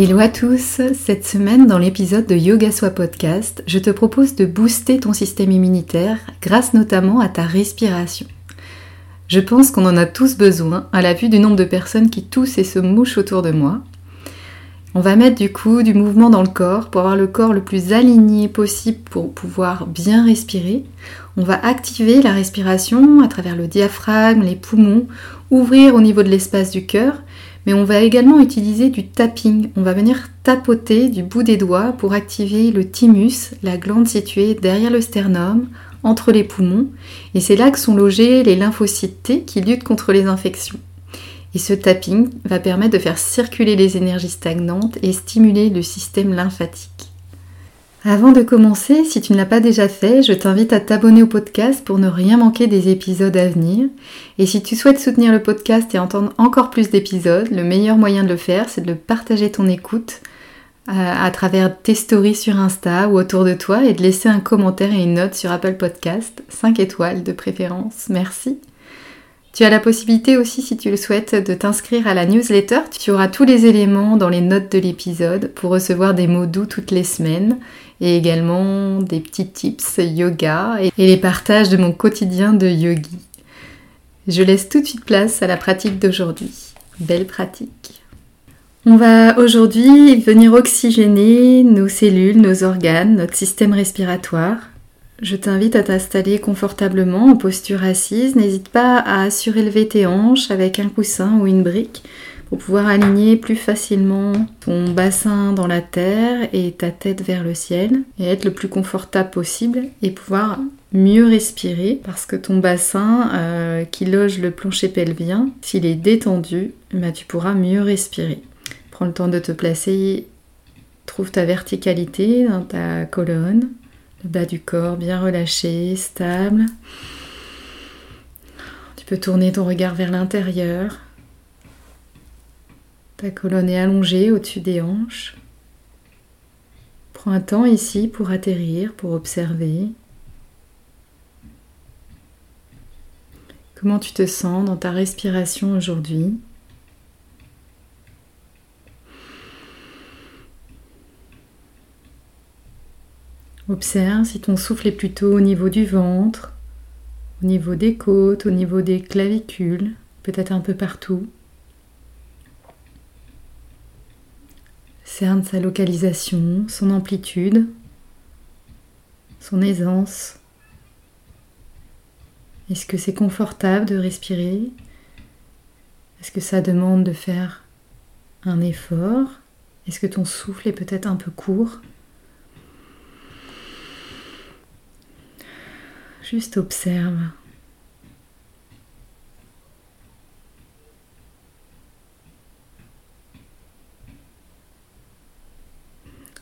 Hello à tous, cette semaine dans l'épisode de Yoga Soi Podcast, je te propose de booster ton système immunitaire grâce notamment à ta respiration. Je pense qu'on en a tous besoin à la vue du nombre de personnes qui toussent et se mouchent autour de moi. On va mettre du coup du mouvement dans le corps pour avoir le corps le plus aligné possible pour pouvoir bien respirer. On va activer la respiration à travers le diaphragme, les poumons, ouvrir au niveau de l'espace du cœur mais on va également utiliser du tapping. On va venir tapoter du bout des doigts pour activer le thymus, la glande située derrière le sternum, entre les poumons, et c'est là que sont logés les lymphocytes T qui luttent contre les infections. Et ce tapping va permettre de faire circuler les énergies stagnantes et stimuler le système lymphatique. Avant de commencer, si tu ne l'as pas déjà fait, je t'invite à t'abonner au podcast pour ne rien manquer des épisodes à venir. Et si tu souhaites soutenir le podcast et entendre encore plus d'épisodes, le meilleur moyen de le faire, c'est de partager ton écoute euh, à travers tes stories sur Insta ou autour de toi et de laisser un commentaire et une note sur Apple Podcast, 5 étoiles de préférence. Merci. Tu as la possibilité aussi, si tu le souhaites, de t'inscrire à la newsletter. Tu auras tous les éléments dans les notes de l'épisode pour recevoir des mots doux toutes les semaines et également des petits tips yoga et les partages de mon quotidien de yogi. Je laisse tout de suite place à la pratique d'aujourd'hui. Belle pratique. On va aujourd'hui venir oxygéner nos cellules, nos organes, notre système respiratoire. Je t'invite à t'installer confortablement en posture assise. N'hésite pas à surélever tes hanches avec un coussin ou une brique pour pouvoir aligner plus facilement ton bassin dans la terre et ta tête vers le ciel et être le plus confortable possible et pouvoir mieux respirer parce que ton bassin euh, qui loge le plancher pelvien, s'il est détendu, bah, tu pourras mieux respirer. Prends le temps de te placer, trouve ta verticalité dans ta colonne, le bas du corps bien relâché, stable. Tu peux tourner ton regard vers l'intérieur ta colonne est allongée au-dessus des hanches. Prends un temps ici pour atterrir, pour observer. Comment tu te sens dans ta respiration aujourd'hui? Observe si ton souffle est plutôt au niveau du ventre, au niveau des côtes, au niveau des clavicules, peut-être un peu partout. Cerne sa localisation, son amplitude, son aisance. Est-ce que c'est confortable de respirer? Est-ce que ça demande de faire un effort? Est-ce que ton souffle est peut-être un peu court? Juste observe.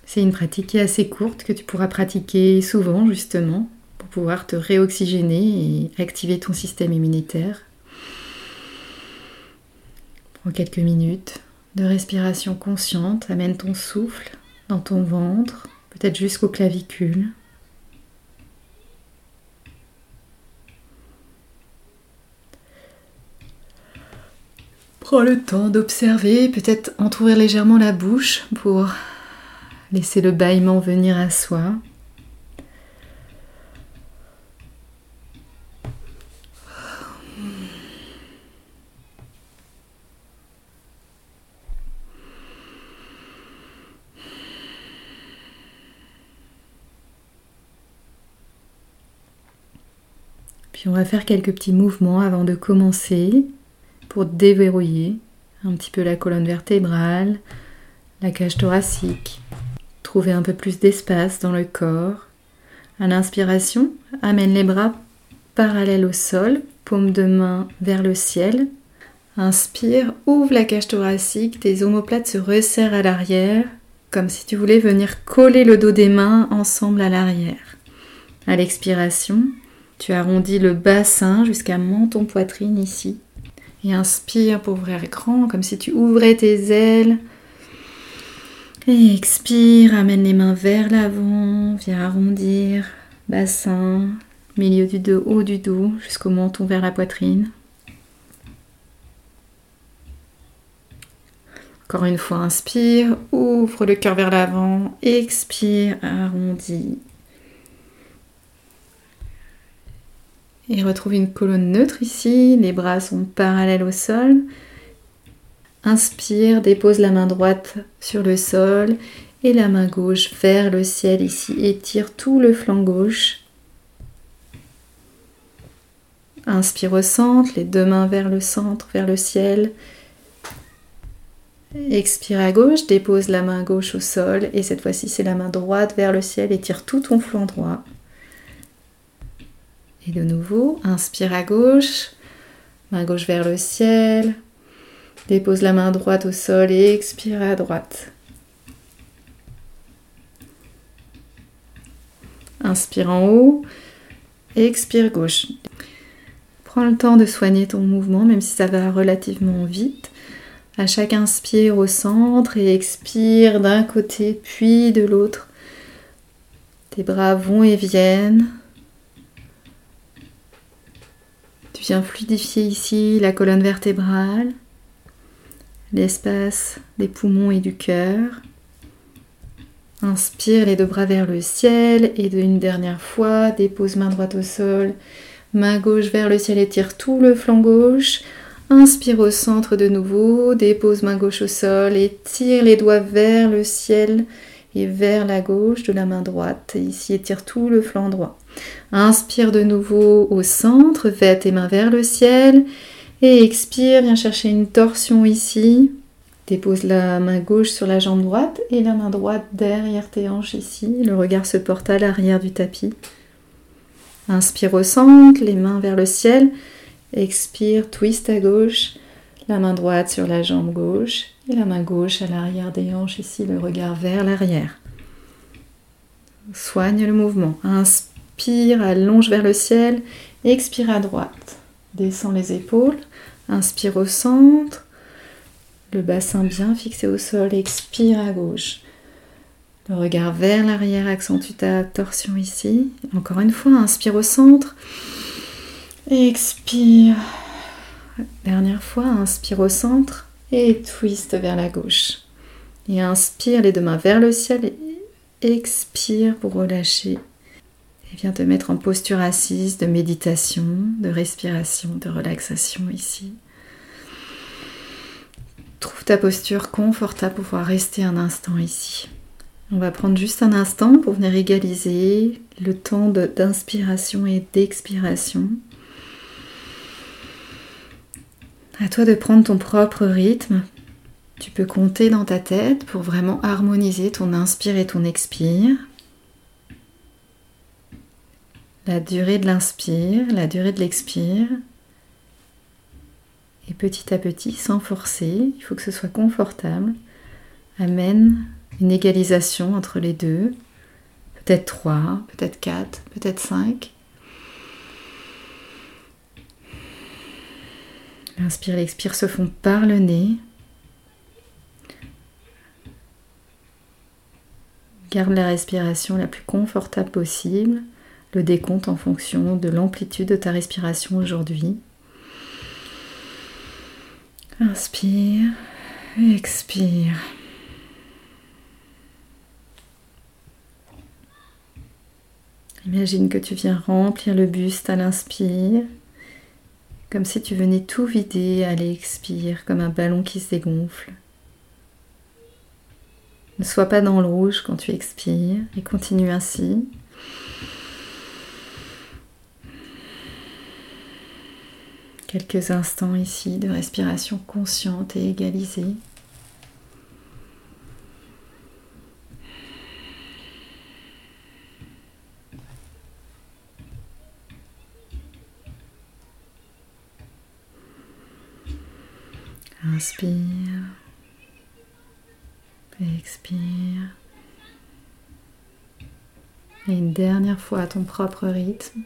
C'est une pratique qui est assez courte que tu pourras pratiquer souvent justement pour pouvoir te réoxygéner et activer ton système immunitaire. Prends quelques minutes de respiration consciente, amène ton souffle dans ton ventre, peut-être jusqu'aux clavicules. Prends le temps d'observer, peut-être entrouvrir légèrement la bouche pour Laissez le bâillement venir à soi. Puis on va faire quelques petits mouvements avant de commencer pour déverrouiller un petit peu la colonne vertébrale, la cage thoracique. Trouver un peu plus d'espace dans le corps. À l'inspiration, amène les bras parallèles au sol, paume de main vers le ciel. Inspire, ouvre la cage thoracique, tes omoplates se resserrent à l'arrière, comme si tu voulais venir coller le dos des mains ensemble à l'arrière. À l'expiration, tu arrondis le bassin jusqu'à menton poitrine ici. Inspire pour ouvrir grand, comme si tu ouvrais tes ailes. Et expire, amène les mains vers l'avant, viens arrondir bassin, milieu du dos, haut du dos, jusqu'au menton vers la poitrine. Encore une fois, inspire, ouvre le cœur vers l'avant, expire, arrondis. Et retrouve une colonne neutre ici, les bras sont parallèles au sol. Inspire, dépose la main droite sur le sol et la main gauche vers le ciel ici. Étire tout le flanc gauche. Inspire au centre, les deux mains vers le centre, vers le ciel. Expire à gauche, dépose la main gauche au sol et cette fois-ci c'est la main droite vers le ciel, étire tout ton flanc droit. Et de nouveau, inspire à gauche, main gauche vers le ciel, dépose la main droite au sol et expire à droite. Inspire en haut, expire gauche. Prends le temps de soigner ton mouvement, même si ça va relativement vite. À chaque inspire au centre et expire d'un côté puis de l'autre. Tes bras vont et viennent. Tu viens fluidifier ici la colonne vertébrale, l'espace des poumons et du cœur. Inspire les deux bras vers le ciel et d'une dernière fois, dépose main droite au sol, main gauche vers le ciel, étire tout le flanc gauche. Inspire au centre de nouveau, dépose main gauche au sol et tire les doigts vers le ciel vers la gauche de la main droite. Ici, étire tout le flanc droit. Inspire de nouveau au centre, fais tes mains vers le ciel et expire, viens chercher une torsion ici. Dépose la main gauche sur la jambe droite et la main droite derrière tes hanches ici. Le regard se porte à l'arrière du tapis. Inspire au centre, les mains vers le ciel. Expire, twist à gauche, la main droite sur la jambe gauche et la main gauche à l'arrière des hanches ici, le regard vers l'arrière. Soigne le mouvement. Inspire, allonge vers le ciel. Expire à droite. Descends les épaules. Inspire au centre. Le bassin bien fixé au sol. Expire à gauche. Le regard vers l'arrière accentue ta torsion ici. Encore une fois, inspire au centre. Expire. Dernière fois, inspire au centre et twist vers la gauche. Et inspire les deux mains vers le ciel et expire pour relâcher. Et viens te mettre en posture assise de méditation, de respiration, de relaxation ici. Trouve ta posture confortable pour pouvoir rester un instant ici. On va prendre juste un instant pour venir égaliser le temps d'inspiration et d'expiration. À toi de prendre ton propre rythme. Tu peux compter dans ta tête pour vraiment harmoniser ton inspire et ton expire. La durée de l'inspire, la durée de l'expire. Et petit à petit, sans forcer, il faut que ce soit confortable, amène une égalisation entre les deux. Peut-être trois, peut-être quatre, peut-être cinq. L'inspire et l'expire se font par le nez. Garde la respiration la plus confortable possible. Le décompte en fonction de l'amplitude de ta respiration aujourd'hui. Inspire, expire. Imagine que tu viens remplir le buste à l'inspire comme si tu venais tout vider à l'expire, comme un ballon qui se dégonfle. Ne sois pas dans le rouge quand tu expires et continue ainsi. Quelques instants ici de respiration consciente et égalisée. Inspire. Expire. Et une dernière fois à ton propre rythme.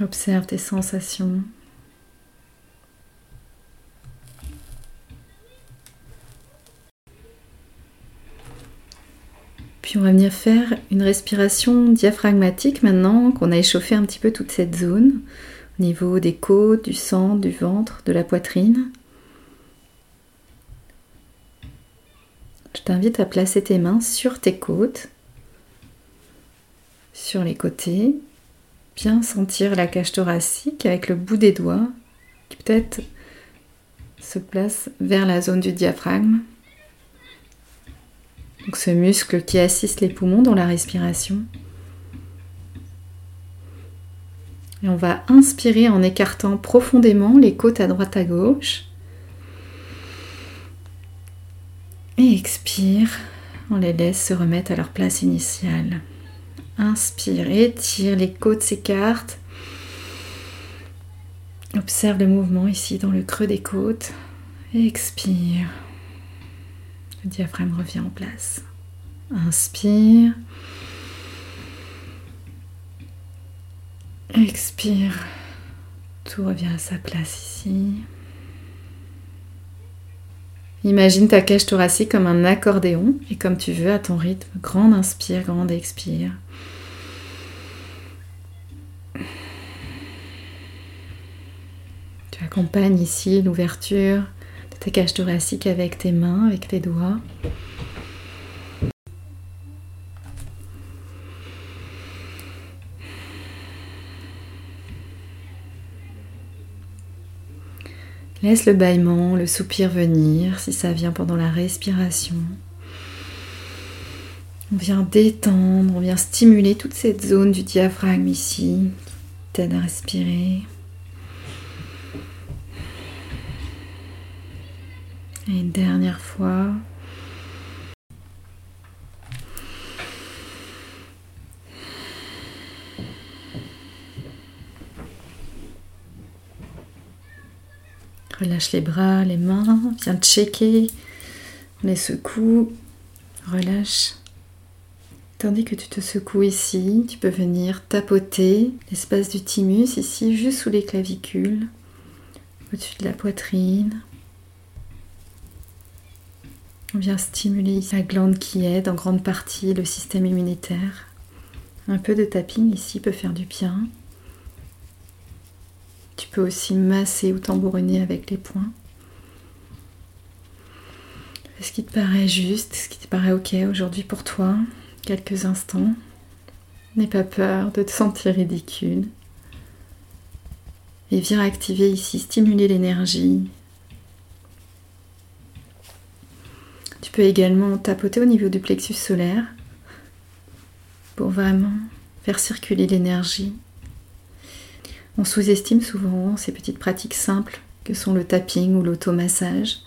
Observe tes sensations. On va venir faire une respiration diaphragmatique maintenant qu'on a échauffé un petit peu toute cette zone au niveau des côtes, du centre, du ventre, de la poitrine. Je t'invite à placer tes mains sur tes côtes, sur les côtés, bien sentir la cage thoracique avec le bout des doigts qui peut-être se place vers la zone du diaphragme. Donc ce muscle qui assiste les poumons dans la respiration. Et on va inspirer en écartant profondément les côtes à droite à gauche. Et expire, on les laisse se remettre à leur place initiale. Inspire, étire, les côtes s'écartent. Observe le mouvement ici dans le creux des côtes. Expire. Diaphragme revient en place. Inspire. Expire. Tout revient à sa place ici. Imagine ta cage thoracique comme un accordéon et comme tu veux à ton rythme. Grande inspire, grande expire. Tu accompagnes ici l'ouverture de ta cage thoracique avec tes mains, avec tes doigts. Laisse le bâillement, le soupir venir si ça vient pendant la respiration. On vient détendre, on vient stimuler toute cette zone du diaphragme ici t'aide à respirer. Et une dernière fois. Relâche les bras, les mains, viens checker les secoues, relâche. Tandis que tu te secoues ici, tu peux venir tapoter l'espace du thymus ici, juste sous les clavicules, au-dessus de la poitrine. On vient stimuler la glande qui aide en grande partie le système immunitaire. Un peu de tapping ici peut faire du bien. Tu peux aussi masser ou tambouriner avec les poings. Ce qui te paraît juste, ce qui te paraît ok aujourd'hui pour toi, quelques instants. N'aie pas peur de te sentir ridicule. Et viens activer ici, stimuler l'énergie. Également tapoter au niveau du plexus solaire pour vraiment faire circuler l'énergie on sous-estime souvent ces petites pratiques simples que sont le tapping ou l'automassage.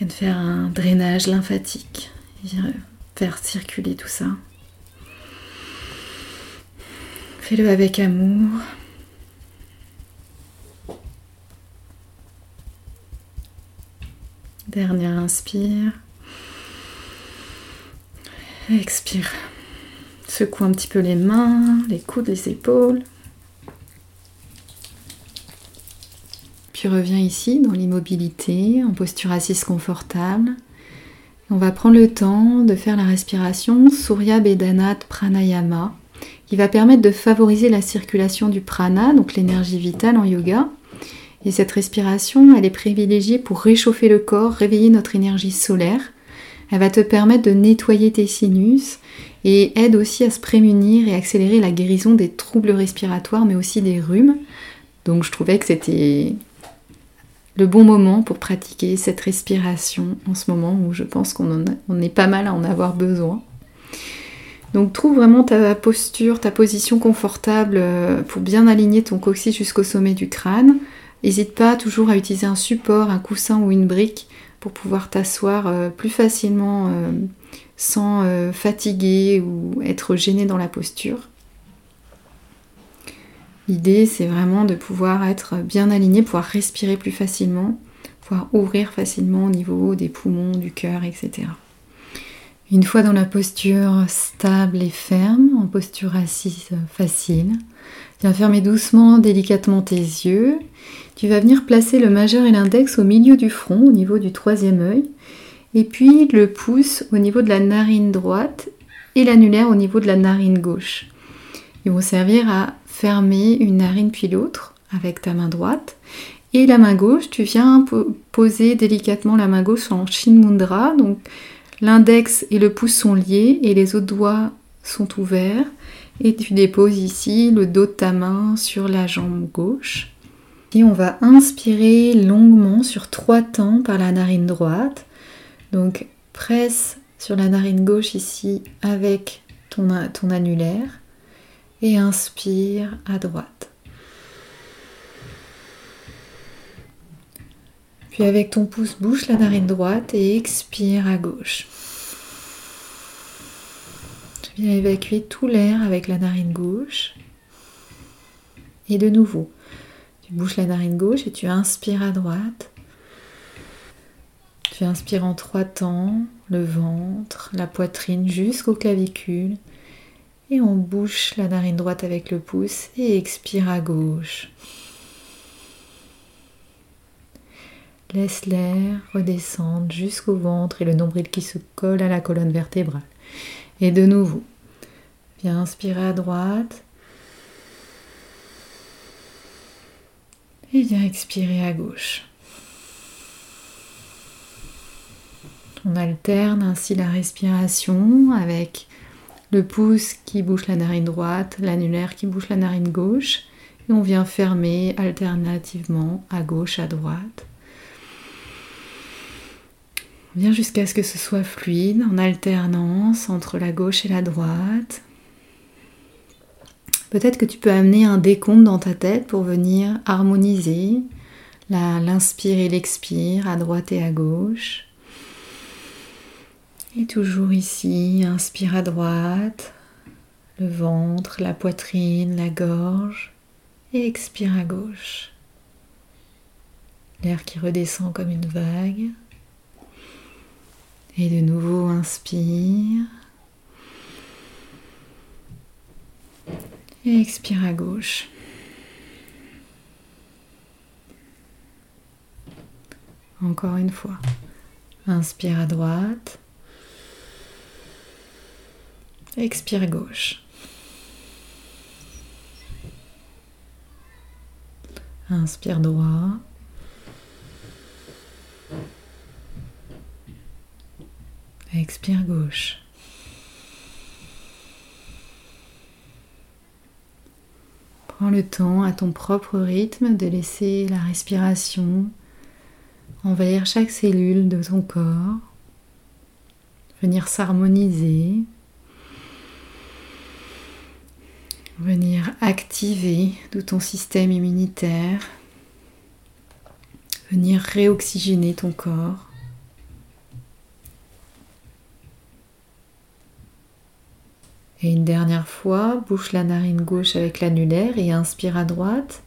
Il de faire un drainage lymphatique, faire circuler tout ça. Fais-le avec amour. Dernière inspire. Expire. Secoue un petit peu les mains, les coudes, les épaules. Tu reviens ici dans l'immobilité, en posture assise confortable. On va prendre le temps de faire la respiration Surya Bedanat Pranayama qui va permettre de favoriser la circulation du prana, donc l'énergie vitale en yoga. Et cette respiration, elle est privilégiée pour réchauffer le corps, réveiller notre énergie solaire. Elle va te permettre de nettoyer tes sinus et aide aussi à se prémunir et accélérer la guérison des troubles respiratoires, mais aussi des rhumes. Donc je trouvais que c'était le bon moment pour pratiquer cette respiration en ce moment où je pense qu'on est pas mal à en avoir besoin. Donc trouve vraiment ta posture, ta position confortable euh, pour bien aligner ton coccyx jusqu'au sommet du crâne. N'hésite pas toujours à utiliser un support, un coussin ou une brique pour pouvoir t'asseoir euh, plus facilement euh, sans fatiguer ou être gêné dans la posture. L'idée, c'est vraiment de pouvoir être bien aligné, pouvoir respirer plus facilement, pouvoir ouvrir facilement au niveau des poumons, du cœur, etc. Une fois dans la posture stable et ferme, en posture assise facile, viens fermer doucement, délicatement tes yeux. Tu vas venir placer le majeur et l'index au milieu du front, au niveau du troisième œil, et puis le pouce au niveau de la narine droite et l'annulaire au niveau de la narine gauche. Ils vont servir à fermer une narine puis l'autre avec ta main droite. Et la main gauche, tu viens poser délicatement la main gauche en Shin Mudra. Donc l'index et le pouce sont liés et les autres doigts sont ouverts. Et tu déposes ici le dos de ta main sur la jambe gauche. Et on va inspirer longuement sur trois temps par la narine droite. Donc presse sur la narine gauche ici avec ton, ton annulaire et inspire à droite. Avec ton pouce bouche la narine droite et expire à gauche. Tu viens évacuer tout l'air avec la narine gauche. Et de nouveau, tu bouches la narine gauche et tu inspires à droite. Tu inspires en trois temps, le ventre, la poitrine jusqu'aux clavicules. Et on bouche la narine droite avec le pouce et expire à gauche. Laisse l'air redescendre jusqu'au ventre et le nombril qui se colle à la colonne vertébrale. Et de nouveau, viens inspirer à droite. Et viens expirer à gauche. On alterne ainsi la respiration avec le pouce qui bouche la narine droite, l'annulaire qui bouche la narine gauche, et on vient fermer alternativement à gauche, à droite. On jusqu'à ce que ce soit fluide, en alternance entre la gauche et la droite. Peut-être que tu peux amener un décompte dans ta tête pour venir harmoniser l'inspire et l'expire à droite et à gauche. Et toujours ici, inspire à droite, le ventre, la poitrine, la gorge, et expire à gauche. L'air qui redescend comme une vague. Et de nouveau, inspire. Et expire à gauche. Encore une fois. Inspire à droite. Expire gauche. Inspire droit. Expire gauche. Prends le temps à ton propre rythme de laisser la respiration envahir chaque cellule de ton corps, venir s'harmoniser venir activer tout ton système immunitaire, venir réoxygéner ton corps. Et une dernière fois, bouche la narine gauche avec l'annulaire et inspire à droite.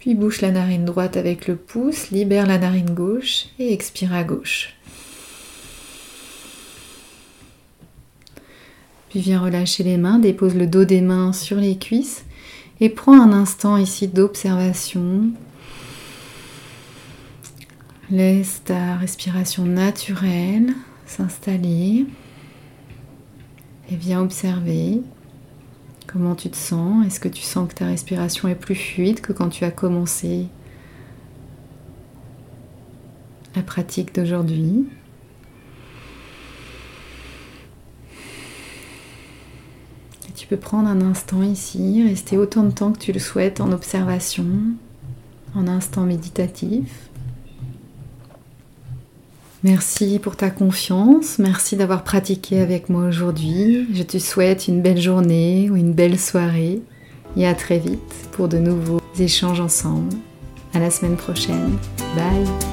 Puis bouche la narine droite avec le pouce, libère la narine gauche et expire à gauche. Puis viens relâcher les mains, dépose le dos des mains sur les cuisses et prends un instant ici d'observation. Laisse ta respiration naturelle s'installer et viens observer comment tu te sens. Est-ce que tu sens que ta respiration est plus fluide que quand tu as commencé la pratique d'aujourd'hui? Tu peux prendre un instant ici, rester autant de temps que tu le souhaites en observation, en instant méditatif. Merci pour ta confiance, merci d'avoir pratiqué avec moi aujourd'hui. Je te souhaite une belle journée ou une belle soirée et à très vite pour de nouveaux échanges ensemble. À la semaine prochaine. Bye